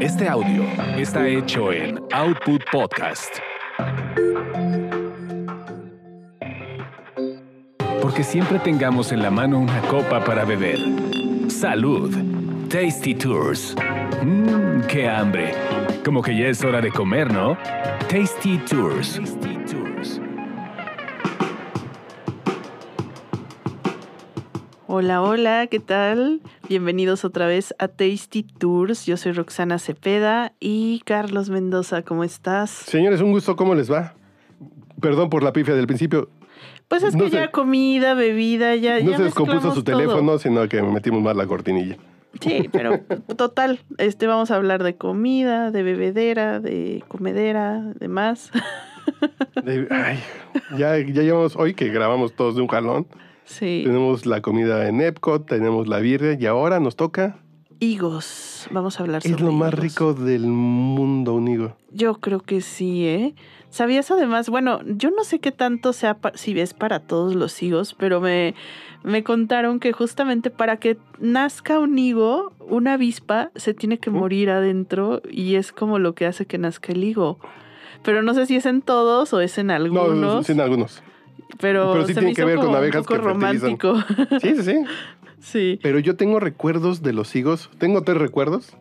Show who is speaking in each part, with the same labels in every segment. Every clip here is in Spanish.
Speaker 1: Este audio está hecho en Output Podcast. Porque siempre tengamos en la mano una copa para beber. Salud. Tasty Tours. Mmm, qué hambre. Como que ya es hora de comer, ¿no? Tasty Tours.
Speaker 2: Hola, hola, ¿qué tal? Bienvenidos otra vez a Tasty Tours. Yo soy Roxana Cepeda y Carlos Mendoza, ¿cómo estás?
Speaker 3: Señores, un gusto, ¿cómo les va? Perdón por la pifia del principio.
Speaker 2: Pues es
Speaker 3: No
Speaker 2: que ya comida, bebida, ya.
Speaker 3: No
Speaker 2: ya
Speaker 3: se descompuso su
Speaker 2: todo.
Speaker 3: teléfono, sino que metimos mal la cortinilla.
Speaker 2: Sí, pero total, este vamos a hablar de comida, de bebedera, de comedera, de más.
Speaker 3: De- ay, ya, ya llevamos hoy que grabamos todos de un jalón.
Speaker 2: Sí.
Speaker 3: Tenemos la comida en Epcot, tenemos la birria y ahora nos toca.
Speaker 2: Higos. Vamos a hablar sobre
Speaker 3: Es lo más rico del mundo, un higo.
Speaker 2: Yo creo que sí, ¿eh? ¿Sabías además? Bueno, yo no sé qué tanto sea, si es para todos los higos, pero me, me contaron que justamente para que nazca un higo, una avispa se tiene que
Speaker 3: ¿Mm?
Speaker 2: morir adentro y es como lo que hace que nazca el higo. Pero no sé si es en todos o es en
Speaker 3: No,
Speaker 2: algunos.
Speaker 3: sin algunos.
Speaker 2: Pero,
Speaker 3: pero sí
Speaker 2: se
Speaker 3: tiene
Speaker 2: me
Speaker 3: que
Speaker 2: hizo
Speaker 3: ver con abejas
Speaker 2: un poco
Speaker 3: que fertilizan.
Speaker 2: romántico.
Speaker 3: Sí, sí, sí.
Speaker 2: sí.
Speaker 3: Pero yo tengo recuerdos de los higos. Tengo tres recuerdos.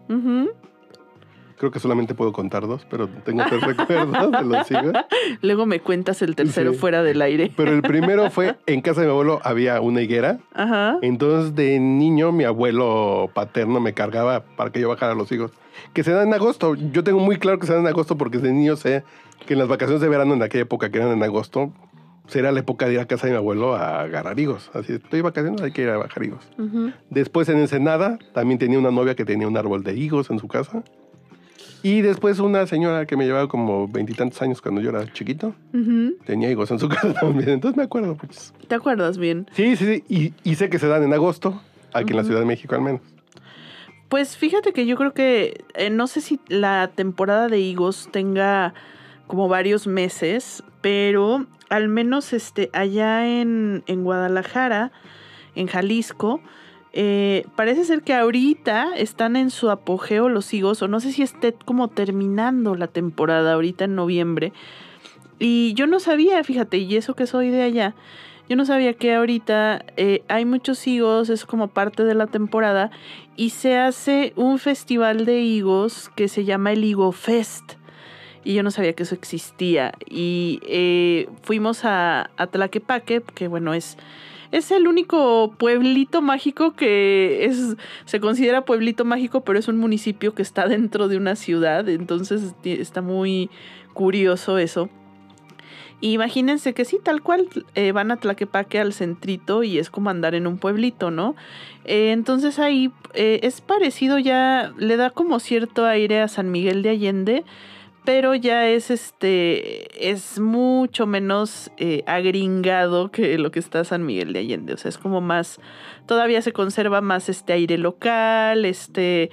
Speaker 3: Creo que solamente puedo contar dos, pero tengo tres recuerdos de los higos.
Speaker 2: Luego me cuentas el tercero
Speaker 3: Sí.
Speaker 2: fuera del aire.
Speaker 3: Pero el primero fue en casa de mi abuelo había una higuera.
Speaker 2: Ajá.
Speaker 3: Entonces de niño mi abuelo paterno me cargaba para que yo bajara los higos. Que se dan en agosto. Yo tengo muy claro que se dan en agosto porque de niño sé que en las vacaciones de verano en aquella época que eran en agosto, será la época de ir a casa de mi abuelo a agarrar higos. Así, estoy de vacaciones, hay que ir a bajar higos. Después en Ensenada también tenía una novia que tenía un árbol de higos en su casa. Y después una señora que me llevaba como veintitantos años cuando yo era chiquito, tenía higos en su casa también. Entonces me acuerdo. Pues.
Speaker 2: ¿Te acuerdas bien?
Speaker 3: Sí, sí, sí. Y, y sé que se dan en agosto, aquí en la. Ciudad de México al menos.
Speaker 2: Pues fíjate que yo creo que eh, no sé si la temporada de higos tenga como varios meses, pero al menos este allá en, en Guadalajara, en Jalisco, eh, parece ser que ahorita están en su apogeo los higos, o no sé si esté como terminando la temporada ahorita en noviembre. Y yo no sabía, fíjate, y eso que soy de allá, yo no sabía que ahorita eh, hay muchos higos, es como parte de la temporada, y se hace un festival de higos que se llama el Higo Fest. Y yo no sabía que eso existía. Y eh, fuimos a, a Tlaquepaque, que bueno, es, es el único pueblito mágico que es, se considera pueblito mágico, pero es un municipio que está dentro de una ciudad. Entonces está muy curioso eso. Imagínense que sí, tal cual, eh, van a Tlaquepaque al centrito y es como andar en un pueblito, ¿no? Eh, entonces ahí es parecido ya, le da como cierto aire a San Miguel de Allende, pero ya es este, es mucho menos eh, agringado que lo que está San Miguel de Allende, o sea, es como más, todavía se conserva más este aire local, este,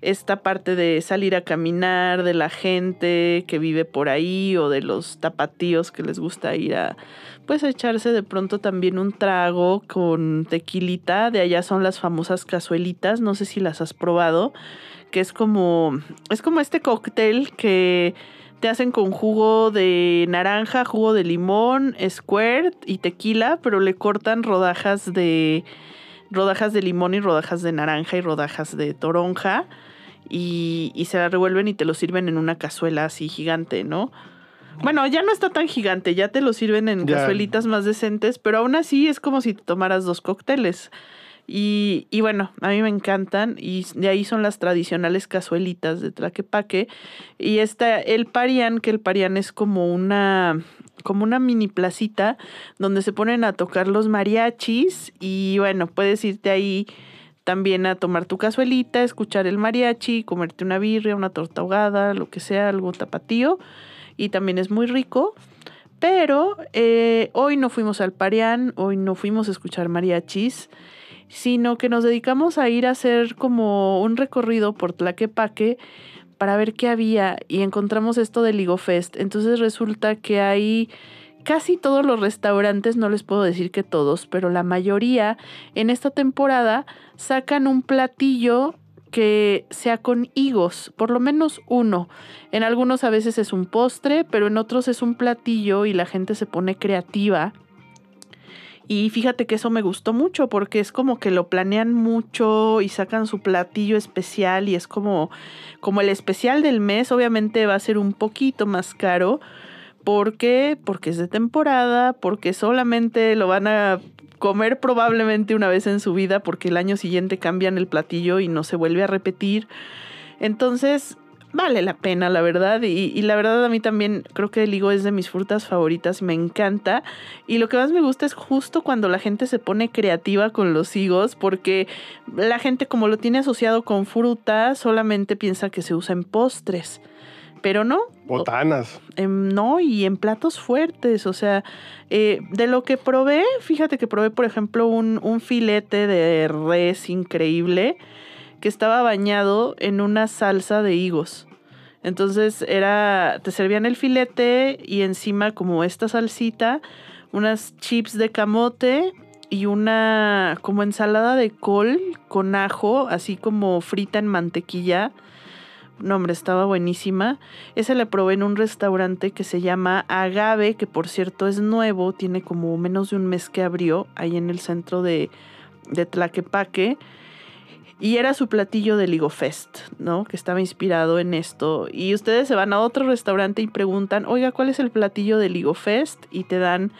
Speaker 2: esta parte de salir a caminar, de la gente que vive por ahí o de los tapatíos que les gusta ir a, pues echarse de pronto también un trago con tequilita, de allá son las famosas cazuelitas, no sé si las has probado, que es como, es como este cóctel que te hacen con jugo de naranja, jugo de limón, squirt y tequila, pero le cortan rodajas de rodajas de limón y rodajas de naranja y rodajas de toronja y, y se la revuelven y te lo sirven en una cazuela así gigante, ¿no? Bueno, ya no está tan gigante, ya te lo sirven en cazuelitas más decentes, pero aún así es como si te tomaras dos cócteles. Y, y bueno, a mí me encantan y de ahí son las tradicionales cazuelitas de Tlaquepaque. Y está el Parián, que el Parián es como una, como una mini placita donde se ponen a tocar los mariachis y bueno, puedes irte ahí también a tomar tu cazuelita, escuchar el mariachi, comerte una birria, una torta ahogada, lo que sea, algo tapatío. Y también es muy rico. Pero eh, hoy no fuimos al Parián, hoy no fuimos a escuchar mariachis, sino que nos dedicamos a ir a hacer como un recorrido por Tlaquepaque para ver qué había y encontramos esto del Ligo Fest. Entonces resulta que hay casi todos los restaurantes, no les puedo decir que todos, pero la mayoría en esta temporada sacan un platillo que sea con higos, por lo menos uno. En algunos a veces es un postre, pero en otros es un platillo y la gente se pone creativa. Y fíjate que eso me gustó mucho porque es como que lo planean mucho y sacan su platillo especial y es como, como el especial del mes. Obviamente va a ser un poquito más caro. ¿Por qué? Porque es de temporada, porque solamente lo van a comer probablemente una vez en su vida porque el año siguiente cambian el platillo y no se vuelve a repetir. Entonces, vale la pena, la verdad. Y, la verdad a mí también creo que el higo es de mis frutas favoritas, me encanta. Y lo que más me gusta es justo cuando la gente se pone creativa con los higos, porque la gente como lo tiene asociado con fruta, solamente piensa que se usa en postres. Pero no.
Speaker 3: Botanas.
Speaker 2: no, y en platos fuertes. O sea, eh, de lo que probé, fíjate que probé, por ejemplo, un, un filete de res increíble que estaba bañado en una salsa de higos. Entonces era, te servían el filete y encima como esta salsita, unas chips de camote y una como ensalada de col con ajo, así como frita en mantequilla no, hombre, estaba buenísima. Esa la probé en un restaurante que se llama Agave, que por cierto es nuevo, tiene como menos de un mes que abrió ahí en el centro de, de Tlaquepaque. Y era su platillo de Ligo Fest, ¿no? Que estaba inspirado en esto. Y ustedes se van a otro restaurante y preguntan, oiga, ¿cuál es el platillo de Ligo Fest? Y te dan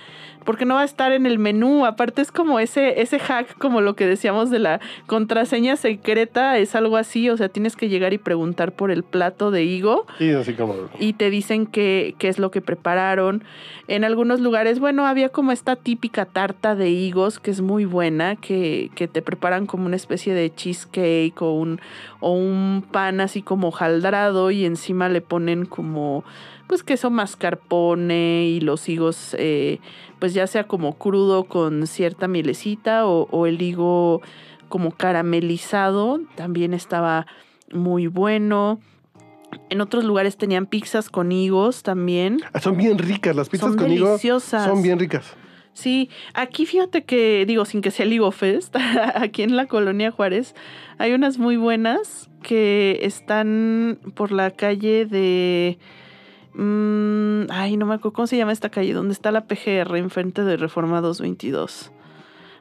Speaker 2: porque no va a estar en el menú. Aparte es como ese, ese hack, como lo que decíamos de la contraseña secreta, es algo así, o sea, tienes que llegar y preguntar por el plato de higo.
Speaker 3: Sí, así como...
Speaker 2: Y te dicen qué, qué es lo que prepararon. En algunos lugares, bueno, había como esta típica tarta de higos que es muy buena, que, que te preparan como una especie de cheesecake o un, o un pan así como jaldrado y encima le ponen como pues queso mascarpone y los higos, eh, pues ya sea como crudo con cierta mielecita o, el higo como caramelizado, también estaba muy bueno. En otros lugares tenían pizzas con higos también.
Speaker 3: Ah, son bien ricas, las pizzas con higos. Son bien ricas.
Speaker 2: Sí, aquí fíjate que, digo, sin que sea el Higo Fest, aquí en la colonia Juárez hay unas muy buenas que están por la calle de Mm, ay, no me acuerdo cómo se llama esta calle, donde está la PGR, enfrente de Reforma 222.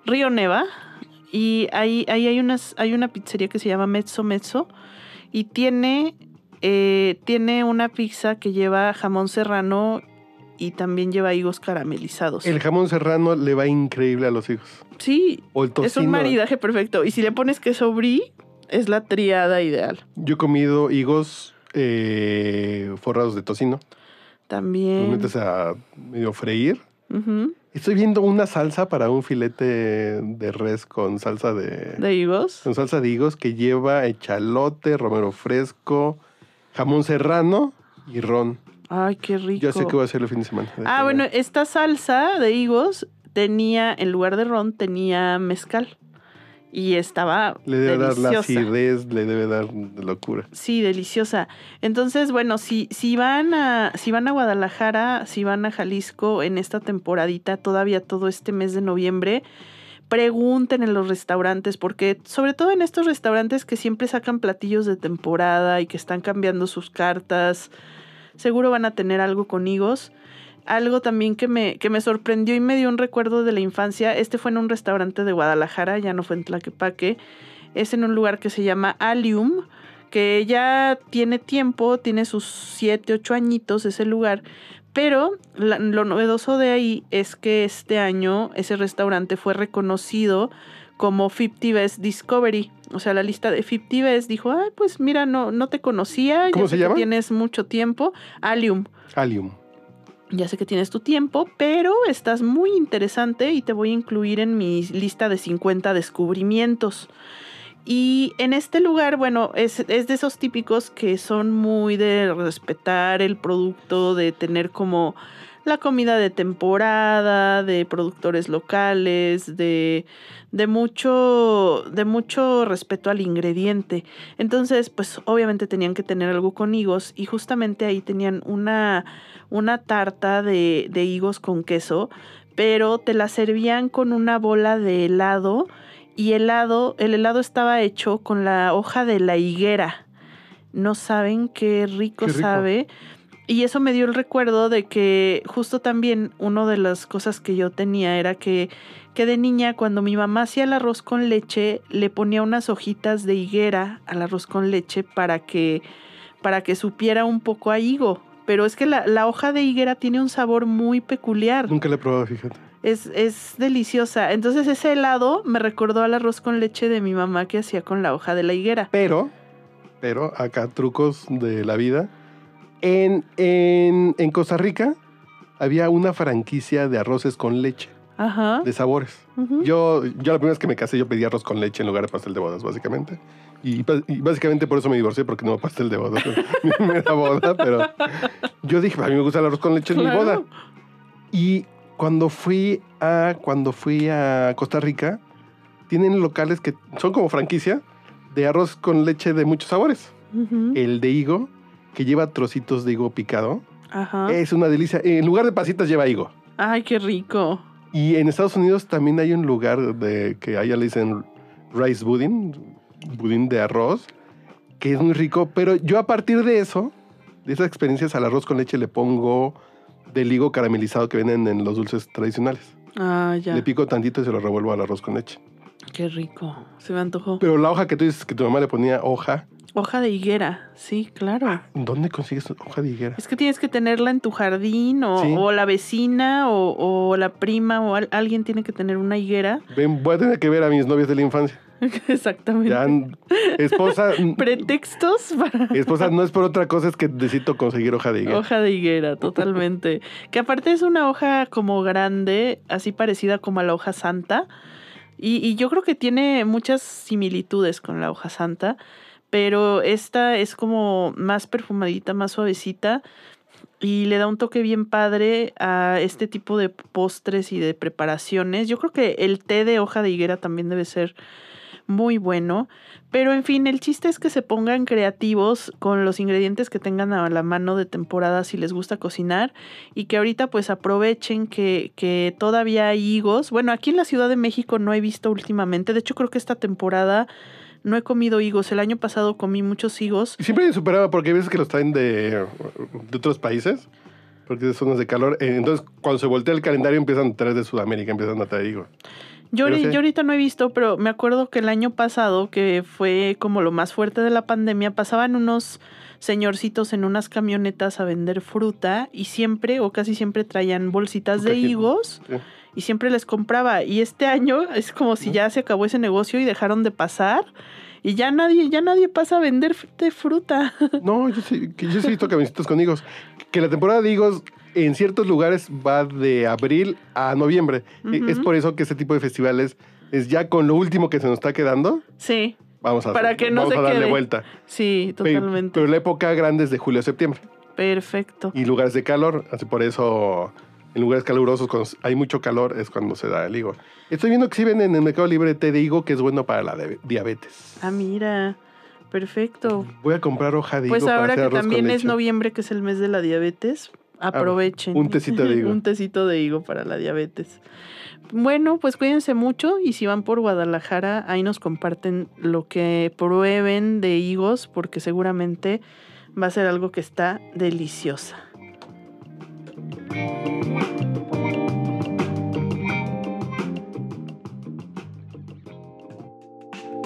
Speaker 2: Río Neva. Y ahí, ahí hay, unas, hay una pizzería que se llama Mezzo Mezzo. Y tiene, eh, tiene una pizza que lleva jamón serrano y también lleva higos caramelizados.
Speaker 3: El jamón serrano le va increíble a los higos.
Speaker 2: Sí, es un maridaje perfecto. Y si le pones queso brie, es la triada ideal.
Speaker 3: Yo he comido higos eh, forrados de tocino.
Speaker 2: También.
Speaker 3: Lo metes a medio freír. Estoy viendo una salsa para un filete de res con salsa de...
Speaker 2: ¿De higos?
Speaker 3: Con salsa de higos que lleva echalote, romero fresco, jamón serrano y ron.
Speaker 2: Ay, qué rico.
Speaker 3: Ya sé qué voy a hacer el fin de semana.
Speaker 2: Ah, bueno, esta salsa de higos tenía, en lugar de ron, tenía mezcal y estaba
Speaker 3: le debe dar la acidez, le debe dar locura.
Speaker 2: Sí, deliciosa. Entonces, bueno, si, si van a si van a Guadalajara, si van a Jalisco en esta temporadita, todavía todo este mes de noviembre, pregunten en los restaurantes porque sobre todo en estos restaurantes que siempre sacan platillos de temporada y que están cambiando sus cartas, seguro van a tener algo con higos algo también que me, que me sorprendió y me dio un recuerdo de la infancia. Este fue en un restaurante de Guadalajara, ya no fue en Tlaquepaque. Es en un lugar que se llama Alium, que ya tiene tiempo, tiene sus 7, 8 añitos ese lugar. Pero lo novedoso de ahí es que este año ese restaurante fue reconocido como 50 Best Discovery. O sea, la lista de 50 Best dijo, ay, pues mira, no, no te conocía.
Speaker 3: ¿Cómo se llama?
Speaker 2: tienes mucho tiempo. Alium.
Speaker 3: Alium.
Speaker 2: Ya sé que tienes tu tiempo, pero estás muy interesante y te voy a incluir en mi lista de 50 descubrimientos. Y en este lugar, bueno, es, es, de esos típicos que son muy de respetar el producto, de tener como la comida de temporada, de productores locales, de, de, mucho, de mucho respeto al ingrediente. Entonces, pues obviamente tenían que tener algo con higos y justamente ahí tenían una una tarta de, de higos con queso, pero te la servían con una bola de helado y helado, el helado estaba hecho con la hoja de la higuera. No saben qué rico,
Speaker 3: Qué rico.
Speaker 2: sabe. Y eso me dio el recuerdo de que justo también una de las cosas que yo tenía era que, que de niña cuando mi mamá hacía el arroz con leche le ponía unas hojitas de higuera al arroz con leche para que, para que supiera un poco a higo. Pero es que la, la hoja de higuera tiene un sabor muy peculiar.
Speaker 3: Nunca lo he probado, fíjate.
Speaker 2: Es, es deliciosa. Entonces ese helado me recordó al arroz con leche de mi mamá que hacía con la hoja de la higuera.
Speaker 3: Pero, pero acá trucos de la vida. En, en, en Costa Rica había una franquicia de arroces con leche,
Speaker 2: Ajá.
Speaker 3: de sabores.
Speaker 2: Ujú.
Speaker 3: Yo, yo la primera vez que me casé, yo pedí arroz con leche en lugar de pastel de bodas, básicamente. Y, y básicamente por eso me divorcié, porque no pastel de bodas. mi primera boda, pero yo dije, a mí me gusta el arroz con leche en mi
Speaker 2: Claro.
Speaker 3: boda. Y cuando fui a, cuando fui a Costa Rica, tienen locales que son como franquicia de arroz con leche de muchos sabores.
Speaker 2: Ujú.
Speaker 3: El de higo, que lleva trocitos de higo picado,
Speaker 2: Ajá.
Speaker 3: es una delicia. En lugar de pasitas lleva higo.
Speaker 2: Ay, qué rico.
Speaker 3: Y en Estados Unidos también hay un lugar de que allá le dicen rice pudding, budín de arroz, que es muy rico. Pero yo a partir de eso, de esas experiencias al arroz con leche, le pongo del higo caramelizado que venden en los dulces tradicionales.
Speaker 2: Ah, ya.
Speaker 3: Le pico tantito y se lo revuelvo al arroz con leche.
Speaker 2: Qué rico. Se me antojó.
Speaker 3: Pero la hoja que tú dices que tu mamá le ponía hoja,
Speaker 2: Hoja de higuera. Sí, claro.
Speaker 3: ¿dónde consigues hoja de higuera?
Speaker 2: Es que tienes que tenerla en tu jardín o,
Speaker 3: Sí.
Speaker 2: o la vecina o, o la prima o al- alguien tiene que tener una higuera.
Speaker 3: Ven, voy a tener que ver a mis novias de la infancia.
Speaker 2: Exactamente.
Speaker 3: Ya, esposa,
Speaker 2: Pretextos para
Speaker 3: esposa no es por otra cosa, es que necesito conseguir hoja de higuera.
Speaker 2: hoja de higuera, totalmente. que aparte es una hoja como grande, así parecida como a la hoja santa. Y, y yo creo que tiene muchas similitudes con la hoja santa, pero esta es como más perfumadita, más suavecita y le da un toque bien padre a este tipo de postres y de preparaciones. Yo creo que el té de hoja de higuera también debe ser muy bueno. Pero en fin, el chiste es que se pongan creativos con los ingredientes que tengan a la mano de temporada si les gusta cocinar y que ahorita pues aprovechen que, que todavía hay higos. Bueno, aquí en la Ciudad de México no he visto últimamente, de hecho creo que esta temporada no he comido higos. El año pasado comí muchos higos.
Speaker 3: Siempre superaba porque hay veces que los traen de, de otros países, porque de zonas de calor. Entonces, cuando se voltea el calendario, empiezan a traer de Sudamérica, empiezan a traer higo.
Speaker 2: Yo, ahorita no he visto, pero me acuerdo que el año pasado, que fue como lo más fuerte de la pandemia, pasaban unos señorcitos en unas camionetas a vender fruta y siempre o casi siempre traían bolsitas de higos
Speaker 3: Sí.
Speaker 2: y siempre les compraba. Y este año es como si ya se acabó ese negocio y dejaron de pasar. Y ya nadie, ya nadie pasa a vender fruta.
Speaker 3: No, yo sí, yo sí he visto camioncitos con higos. Que la temporada de higos en ciertos lugares va de abril a noviembre. Es por eso que este tipo de festivales es ya con lo último que se nos está quedando.
Speaker 2: sí,
Speaker 3: Vamos a,
Speaker 2: Para que no
Speaker 3: vamos
Speaker 2: se
Speaker 3: a darle
Speaker 2: quede.
Speaker 3: vuelta.
Speaker 2: sí, totalmente.
Speaker 3: Pero la época grande es de julio a septiembre.
Speaker 2: Perfecto.
Speaker 3: Y lugares de calor, así por eso en lugares calurosos, cuando hay mucho calor, es cuando se da el higo. Estoy viendo que sí venden en el mercado libre té de higo, que es bueno para la diabetes.
Speaker 2: Ah, mira. Perfecto.
Speaker 3: Voy a comprar hoja de higo
Speaker 2: Pues
Speaker 3: para
Speaker 2: ahora
Speaker 3: hacer
Speaker 2: que también es noviembre, que es el mes de la diabetes, aprovechen.
Speaker 3: un tecito de higo.
Speaker 2: un tecito de higo para la diabetes. Bueno, pues cuídense mucho y si van por Guadalajara, ahí nos comparten lo que prueben de higos, porque seguramente va a ser algo que está deliciosa.